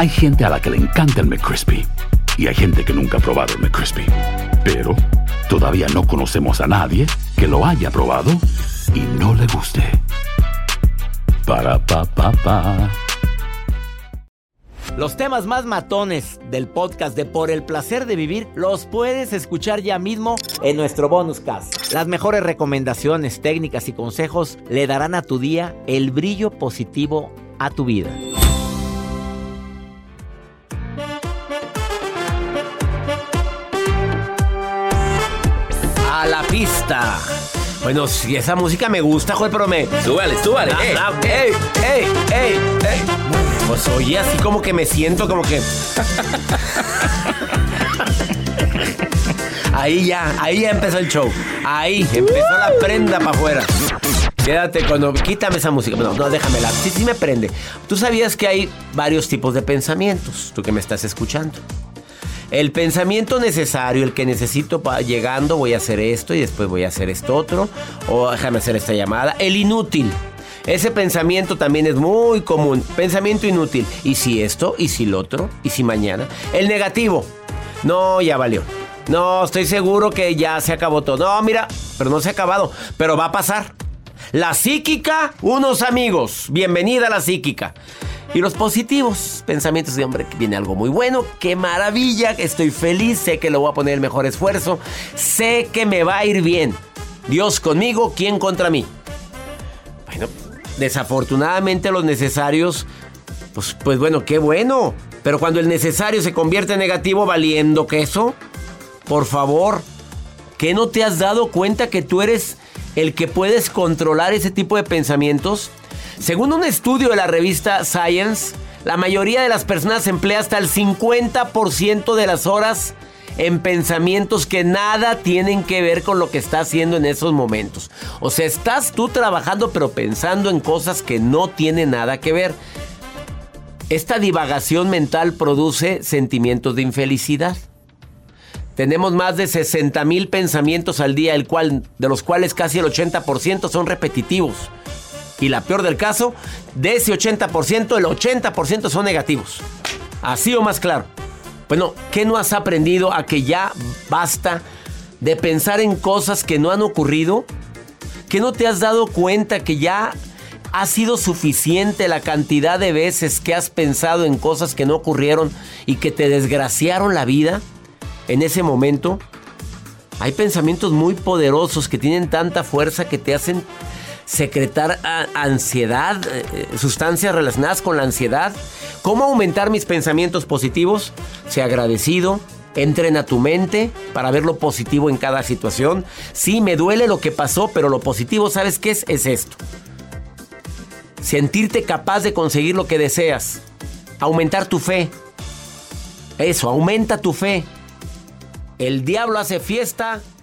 Hay gente a la que le encanta el McCrispy y hay gente que nunca ha probado el McCrispy. Pero todavía no conocemos a nadie que lo haya probado y no le guste. Para pa pa pa. Los temas más matones del podcast de Por el placer de vivir los puedes escuchar ya mismo en nuestro bonus cast. Las mejores recomendaciones, técnicas y consejos le darán a tu día el brillo positivo a tu vida. A la pista. Bueno, si esa música me gusta, joder, pero me. Súbale, súbale. Ah, ey. ah, ey, ey, ey, ey. Pues oye, así como que me siento como que. Ahí ya, ahí ya empezó el show. Ahí empezó la prenda para afuera. Quédate cuando. Quítame esa música. No, no, déjamela. Sí, sí me prende. Tú sabías que hay varios tipos de pensamientos, tú que me estás escuchando. El pensamiento necesario, el que necesito para llegando, voy a hacer esto y después voy a hacer esto otro, o déjame hacer esta llamada. El inútil. Ese pensamiento también es muy común. Pensamiento inútil. ¿Y si esto? ¿Y si lo otro? ¿Y si mañana? El negativo. No, ya valió. No, estoy seguro que ya se acabó todo. No, mira, pero no se ha acabado. Pero va a pasar. La psíquica, unos amigos. Bienvenida a la psíquica. Y los positivos, pensamientos de hombre, que viene algo muy bueno, qué maravilla, estoy feliz, sé que lo voy a poner el mejor esfuerzo, sé que me va a ir bien. Dios conmigo, ¿quién contra mí? Bueno, desafortunadamente los necesarios, pues, pues bueno, qué bueno. Pero cuando el necesario se convierte en negativo, valiendo queso, por favor, ¿qué no te has dado cuenta que tú eres el que puedes controlar ese tipo de pensamientos? Según un estudio de la revista Science, la mayoría de las personas emplea hasta el 50% de las horas en pensamientos que nada tienen que ver con lo que está haciendo en esos momentos. O sea, estás tú trabajando pero pensando en cosas que no tienen nada que ver. Esta divagación mental produce sentimientos de infelicidad. Tenemos más de 60 mil pensamientos al día, el cual, de los cuales casi el 80% son repetitivos. Y la peor del caso, de ese 80%, el 80% son negativos. Así o más claro. Bueno, ¿qué no has aprendido a que ya basta de pensar en cosas que no han ocurrido? ¿Que no te has dado cuenta que ya ha sido suficiente la cantidad de veces que has pensado en cosas que no ocurrieron y que te desgraciaron la vida en ese momento? Hay pensamientos muy poderosos que tienen tanta fuerza que te hacen secretar a- ansiedad, eh, eh, sustancias relacionadas con la ansiedad. ¿Cómo aumentar mis pensamientos positivos? Sea agradecido. Entrena tu mente para ver lo positivo en cada situación. Sí, me duele lo que pasó, pero lo positivo, ¿sabes qué es? Es esto. Sentirte capaz de conseguir lo que deseas. Aumentar tu fe. Eso, aumenta tu fe. El diablo hace fiesta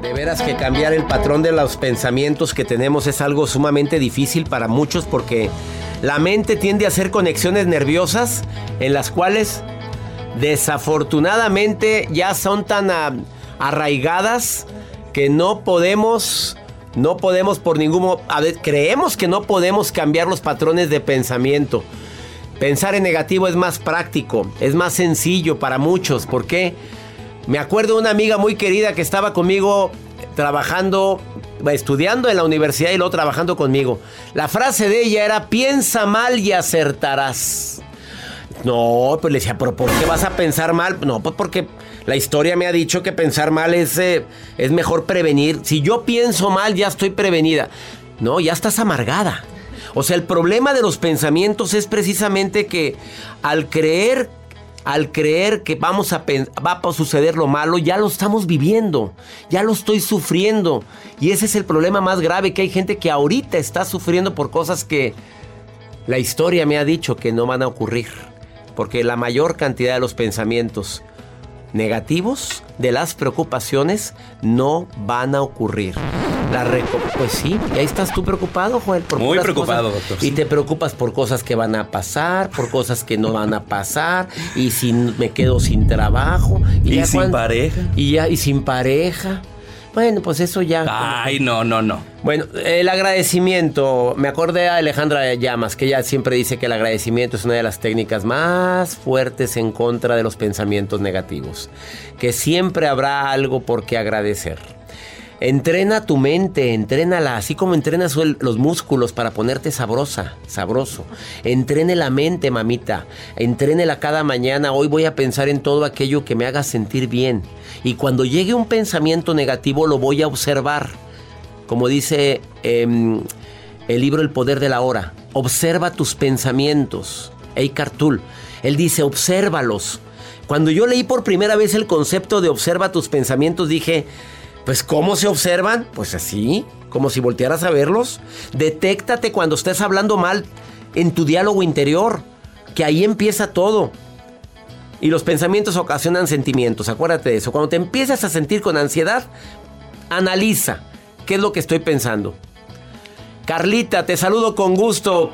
De veras que cambiar el patrón de los pensamientos que tenemos es algo sumamente difícil para muchos porque la mente tiende a hacer conexiones nerviosas en las cuales desafortunadamente ya son tan arraigadas que no podemos, no podemos por ningún modo, creemos que no podemos cambiar los patrones de pensamiento. Pensar en negativo es más práctico, es más sencillo para muchos. ¿Por qué? Me acuerdo de una amiga muy querida que estaba conmigo trabajando, estudiando en la universidad y luego trabajando conmigo. La frase de ella era, piensa mal y acertarás. No, pues le decía, pero ¿por qué vas a pensar mal? No, pues porque la historia me ha dicho que pensar mal es, eh, es mejor prevenir. Si yo pienso mal, ya estoy prevenida. No, ya estás amargada. O sea, el problema de los pensamientos es precisamente que al creer al creer que vamos a va a suceder lo malo, ya lo estamos viviendo, ya lo estoy sufriendo. Y ese es el problema más grave, que hay gente que ahorita está sufriendo por cosas que la historia me ha dicho que no van a ocurrir. Porque la mayor cantidad de los pensamientos negativos, de las preocupaciones, no van a ocurrir. La pues sí, y ahí estás tú preocupado, Joel. Muy preocupado, doctor. Y te preocupas por cosas que van a pasar, por cosas que no van a pasar, y si me quedo sin trabajo. Y, sin pareja. Y ya, y sin pareja. Bueno, pues eso ya. Ay, no, no, no. Bueno, el agradecimiento. Me acordé a Alejandra Llamas, que ella siempre dice que el agradecimiento es una de las técnicas más fuertes en contra de los pensamientos negativos. Que siempre habrá algo por qué agradecer. Entrena tu mente, entrénala, así como entrenas los músculos para ponerte sabrosa, sabroso. Entrene la mente, mamita. Entrénela cada mañana. Hoy voy a pensar en todo aquello que me haga sentir bien. Y cuando llegue un pensamiento negativo, lo voy a observar. Como dice em, el libro El Poder de la Hora. Observa tus pensamientos. Eckhart Tolle. Él dice, obsérvalos. Cuando yo leí por primera vez el concepto de observa tus pensamientos, dije, pues ¿cómo se observan? Pues así, como si voltearas a verlos. Detéctate cuando estés hablando mal en tu diálogo interior, que ahí empieza todo. Y los pensamientos ocasionan sentimientos, acuérdate de eso. Cuando te empiezas a sentir con ansiedad, analiza qué es lo que estoy pensando. Carlita, te saludo con gusto.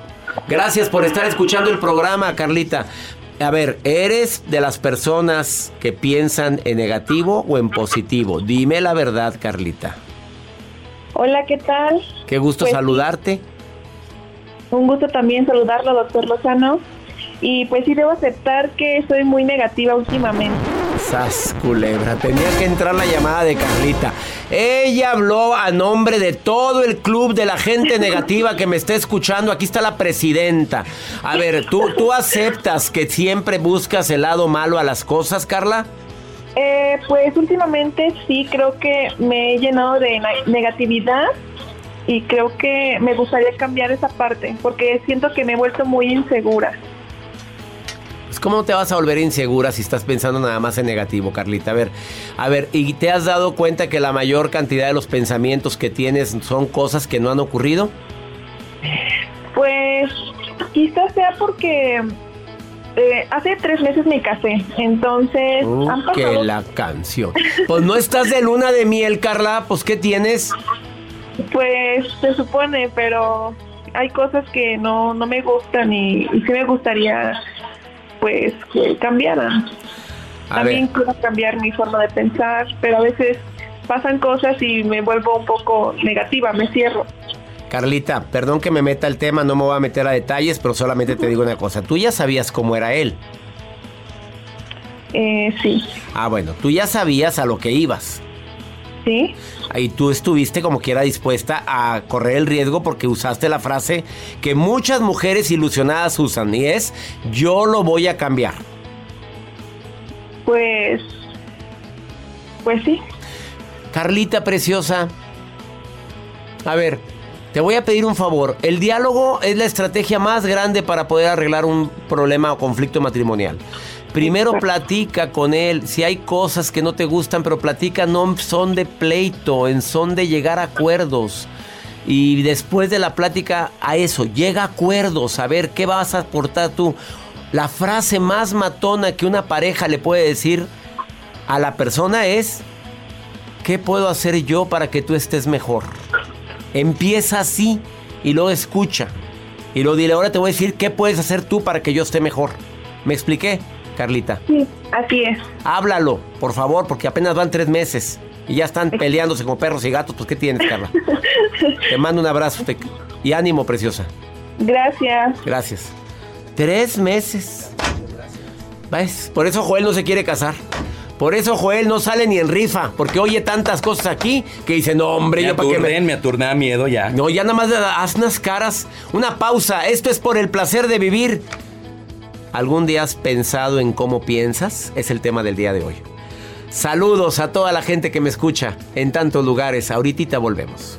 Gracias por estar escuchando el programa, Carlita. A ver, ¿eres de las personas que piensan en negativo o en positivo? Dime la verdad, Carlita. Hola, ¿qué tal? Qué gusto pues saludarte. Un gusto también saludarlo, doctor Lozano. Y pues sí, debo aceptar que soy muy negativa últimamente. Sas culebra, tenía que entrar la llamada de Carlita. Ella habló a nombre de todo el club de la gente negativa que me está escuchando. Aquí está la presidenta. A ver, ¿tú, tú aceptas que siempre buscas el lado malo a las cosas, Carla? Eh, pues últimamente sí, creo que me he llenado de negatividad y creo que me gustaría cambiar esa parte porque siento que me he vuelto muy insegura. ¿Cómo te vas a volver insegura si estás pensando nada más en negativo, Carlita? A ver, a ver, ¿y te has dado cuenta que la mayor cantidad de los pensamientos que tienes son cosas que no han ocurrido? Pues quizás sea porque eh, hace tres meses me casé, entonces... Uh, que la canción. Pues no estás de luna de miel, Carla, pues ¿qué tienes? Pues se supone, pero hay cosas que no, no me gustan y, y sí me gustaría pues que cambiaran. También quiero cambiar mi forma de pensar, pero a veces pasan cosas y me vuelvo un poco negativa, me cierro. Carlita, perdón que me meta el tema, no me voy a meter a detalles, pero solamente te digo una cosa. ¿Tú ya sabías cómo era él? Eh, sí. Ah, bueno, tú ya sabías a lo que ibas. Sí. Y tú estuviste como quiera dispuesta a correr el riesgo porque usaste la frase que muchas mujeres ilusionadas usan y es yo lo voy a cambiar. Pues, pues sí. Carlita preciosa, a ver, te voy a pedir un favor. El diálogo es la estrategia más grande para poder arreglar un problema o conflicto matrimonial. Primero platica con él. Si hay cosas que no te gustan, pero platica no son de pleito, en son de llegar a acuerdos. Y después de la plática a eso, llega a acuerdos, a ver qué vas a aportar tú. La frase más matona que una pareja le puede decir a la persona es, ¿qué puedo hacer yo para que tú estés mejor? Empieza así y luego escucha. Y luego dile, ahora te voy a decir, ¿qué puedes hacer tú para que yo esté mejor? ¿Me expliqué? Carlita? Sí, así es. Háblalo, por favor, porque apenas van tres meses y ya están peleándose como perros y gatos. Pues, ¿qué tienes, Carla? Te mando un abrazo y ánimo, preciosa. Gracias. Gracias. Tres meses. ¿Ves? Por eso Joel no se quiere casar. Por eso Joel no sale ni en rifa, porque oye tantas cosas aquí que dice, no, hombre, yo para qué me... me aturna miedo ya. No, ya nada más haz unas caras. Una pausa. Esto es por el placer de vivir. ¿Algún día has pensado en cómo piensas? Es el tema del día de hoy. Saludos a toda la gente que me escucha en tantos lugares. Ahorita volvemos.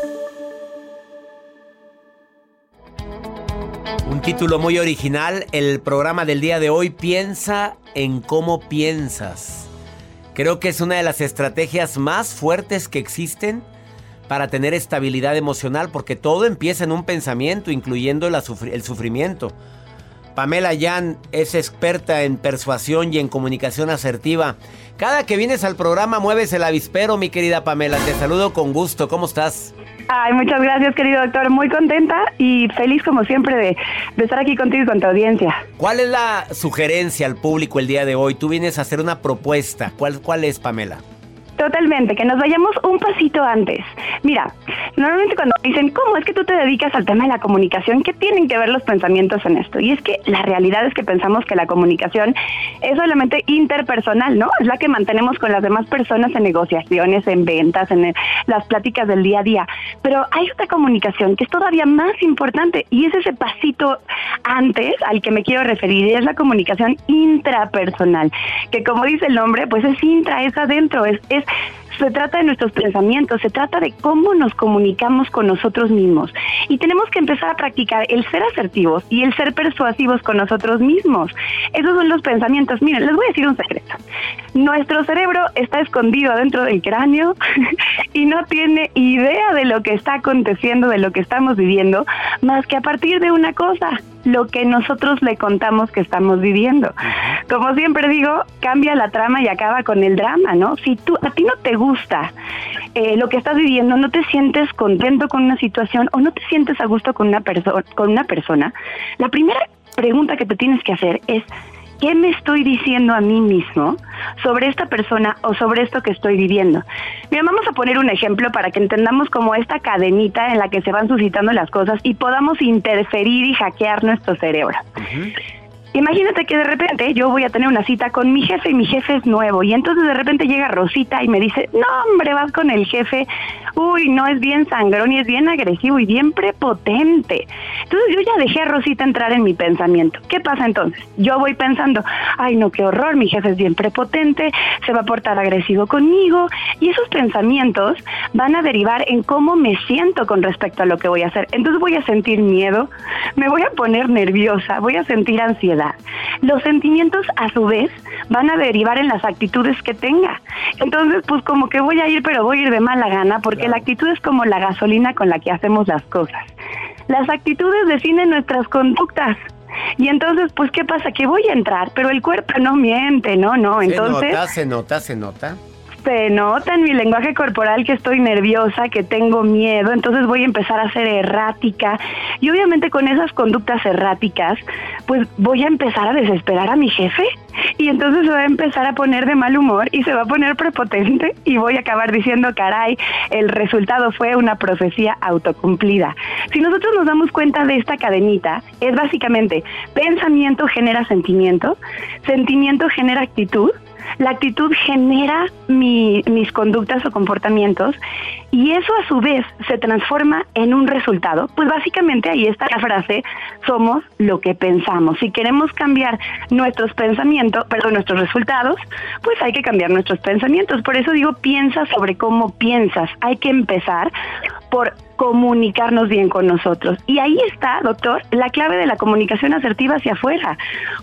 Un título muy original, el programa del día de hoy piensa en cómo piensas. Creo que es una de las estrategias más fuertes que existen para tener estabilidad emocional porque todo empieza en un pensamiento, incluyendo el sufrimiento. Pamela Yan es experta en persuasión y en comunicación asertiva. Cada que vienes al programa mueves el avispero, mi querida Pamela. Te saludo con gusto. ¿Cómo estás? Ay, muchas gracias, querido doctor. Muy contenta y feliz como siempre de, estar aquí contigo y con tu audiencia. ¿Cuál es la sugerencia al público el día de hoy? Tú vienes a hacer una propuesta. ¿Cuál, cuál es, Pamela? Totalmente, que nos vayamos un pasito antes. Mira, normalmente cuando dicen, ¿cómo es que tú te dedicas al tema de la comunicación? ¿Qué tienen que ver los pensamientos en esto? Y es que la realidad es que pensamos que la comunicación es solamente interpersonal, ¿no? Es la que mantenemos con las demás personas en negociaciones, en ventas, en las pláticas del día a día. Pero hay otra comunicación que es todavía más importante y es ese pasito antes al que me quiero referir, y es la comunicación intrapersonal, que como dice el nombre, pues es intra, es adentro, es se trata de nuestros pensamientos, se trata de cómo nos comunicamos con nosotros mismos. Y tenemos que empezar a practicar el ser asertivos y el ser persuasivos con nosotros mismos. Esos son los pensamientos. Miren, les voy a decir un secreto. Nuestro cerebro está escondido adentro del cráneo y no tiene idea de lo que está aconteciendo, de lo que estamos viviendo, más que a partir de una cosa, lo que nosotros le contamos que estamos viviendo. Como siempre digo, cambia la trama y acaba con el drama, ¿no? Si tú a ti no te gusta eh, lo que estás viviendo, no te sientes contento con una situación o no te sientes a gusto con una persona, con una persona, la primera pregunta que te tienes que hacer es ¿qué me estoy diciendo a mí mismo sobre esta persona o sobre esto que estoy viviendo? Mira, vamos a poner un ejemplo para que entendamos como esta cadenita en la que se van suscitando las cosas y podamos interferir y hackear nuestro cerebro. Imagínate que de repente yo voy a tener una cita con mi jefe y mi jefe es nuevo y entonces de repente llega Rosita y me dice, no hombre, vas con el jefe, uy, no es bien sangrón y es bien agresivo y bien prepotente. Entonces yo ya dejé a Rosita entrar en mi pensamiento. ¿Qué pasa entonces? Yo voy pensando, ay no, qué horror, mi jefe es bien prepotente, se va a portar agresivo conmigo y esos pensamientos van a derivar en cómo me siento con respecto a lo que voy a hacer. Entonces voy a sentir miedo, me voy a poner nerviosa, voy a sentir ansiedad los sentimientos a su vez van a derivar en las actitudes que tenga. Entonces, pues como que voy a ir, pero voy a ir de mala gana, porque la actitud es como la gasolina con la que hacemos las cosas. Las actitudes definen nuestras conductas. Y entonces, pues, ¿qué pasa? Que voy a entrar, pero el cuerpo no miente, no, no. Entonces. Se nota, se nota, se nota. Se nota en mi lenguaje corporal que estoy nerviosa, que tengo miedo, entonces voy a empezar a ser errática. Y obviamente con esas conductas erráticas, pues voy a empezar a desesperar a mi jefe. Y entonces se va a empezar a poner de mal humor y se va a poner prepotente y voy a acabar diciendo, caray, el resultado fue una profecía autocumplida. Si nosotros nos damos cuenta de esta cadenita, es básicamente pensamiento genera sentimiento, sentimiento genera actitud, la actitud genera mis conductas o comportamientos y eso a su vez se transforma en un resultado. Pues básicamente ahí está la frase, somos lo que pensamos. Si queremos cambiar nuestros pensamientos, perdón, nuestros resultados, pues hay que cambiar nuestros pensamientos. Por eso digo, piensa sobre cómo piensas. Hay que empezar por comunicarnos bien con nosotros. Y ahí está, doctor, la clave de la comunicación asertiva hacia afuera.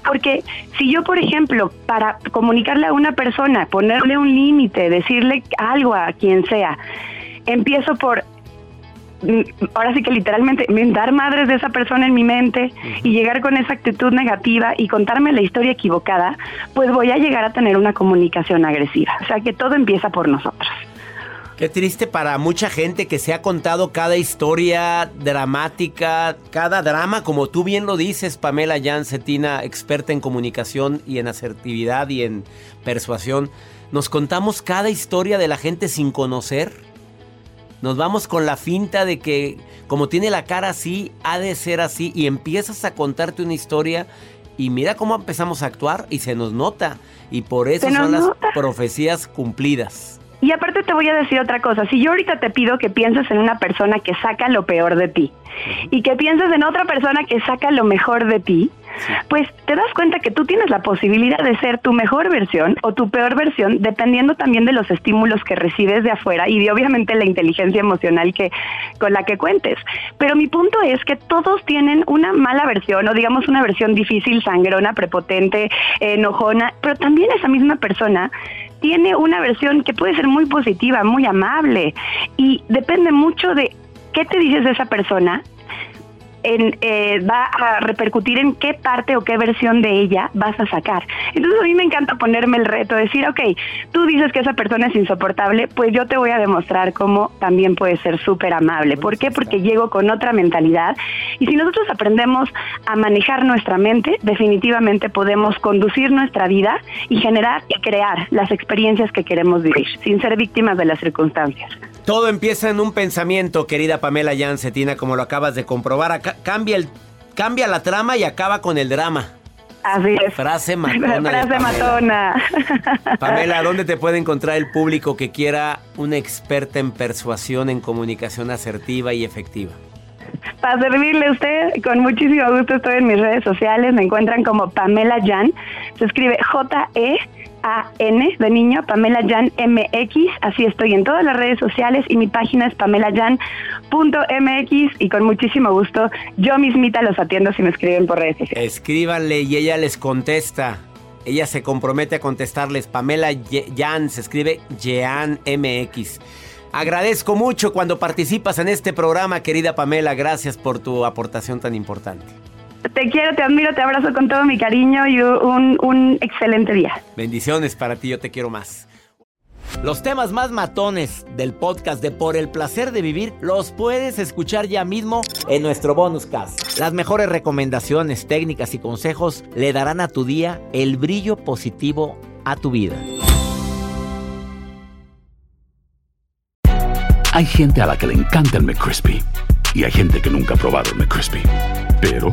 Porque si yo, por ejemplo, para comunicarle a una persona, ponerle un límite, decirle algo a quien sea, empiezo por mm, ahora sí que literalmente mentar madres de esa persona en mi mente y llegar con esa actitud negativa y contarme la historia equivocada, pues voy a llegar a tener una comunicación agresiva. O sea que todo empieza por nosotros. Qué triste para mucha gente que se ha contado cada historia dramática, cada drama, como tú bien lo dices, Pamela Jan Cetina, experta en comunicación y en asertividad y en persuasión. Nos contamos cada historia de la gente sin conocer. Nos vamos con la finta de que como tiene la cara así, ha de ser así y empiezas a contarte una historia y mira cómo empezamos a actuar y se nos nota. Y por eso son las profecías cumplidas. Y aparte te voy a decir otra cosa, si yo ahorita te pido que pienses en una persona que saca lo peor de ti y que pienses en otra persona que saca lo mejor de ti, pues te das cuenta que tú tienes la posibilidad de ser tu mejor versión o tu peor versión dependiendo también de los estímulos que recibes de afuera y de obviamente la inteligencia emocional que con la que cuentes. Pero mi punto es que todos tienen una mala versión o digamos una versión difícil, sangrona, prepotente, enojona, pero también esa misma persona tiene una versión que puede ser muy positiva, muy amable y depende mucho de qué te dices de esa persona en, eh, va a repercutir en qué parte o qué versión de ella vas a sacar. Entonces a mí me encanta ponerme el reto, decir, ok, tú dices que esa persona es insoportable, pues yo te voy a demostrar cómo también puede ser súper amable. ¿Por qué? Porque llego con otra mentalidad y si nosotros aprendemos a manejar nuestra mente, definitivamente podemos conducir nuestra vida y generar y crear las experiencias que queremos vivir, sin ser víctimas de las circunstancias. Todo empieza en un pensamiento, querida Pamela Jancetina, como lo acabas de comprobar. cambia, el, cambia la trama y acaba con el drama. Así es. Frase matona. Frase matona. Pamela, ¿dónde te puede encontrar el público que quiera una experta en persuasión, en comunicación asertiva y efectiva? Para servirle a usted, con muchísimo gusto estoy en mis redes sociales. Me encuentran como Pamela Jan. Se escribe J-E a-N de niño, Pamela Jan MX, así estoy en todas las redes sociales y mi página es pamelajan.mx y con muchísimo gusto yo mismita los atiendo si me escriben por redes sociales. Escríbanle y ella les contesta. Ella se compromete a contestarles. Pamela Jan se escribe Jean MX. Agradezco mucho cuando participas en este programa, querida Pamela. Gracias por tu aportación tan importante. Te quiero, te admiro, te abrazo con todo mi cariño y un, excelente día. Bendiciones para ti, yo te quiero más. Los temas más matones del podcast de Por el placer de vivir los puedes escuchar ya mismo en nuestro bonus cast. Las mejores recomendaciones, técnicas y consejos le darán a tu día el brillo positivo a tu vida. Hay gente a la que le encanta el McCrispy y hay gente que nunca ha probado el McCrispy. Pero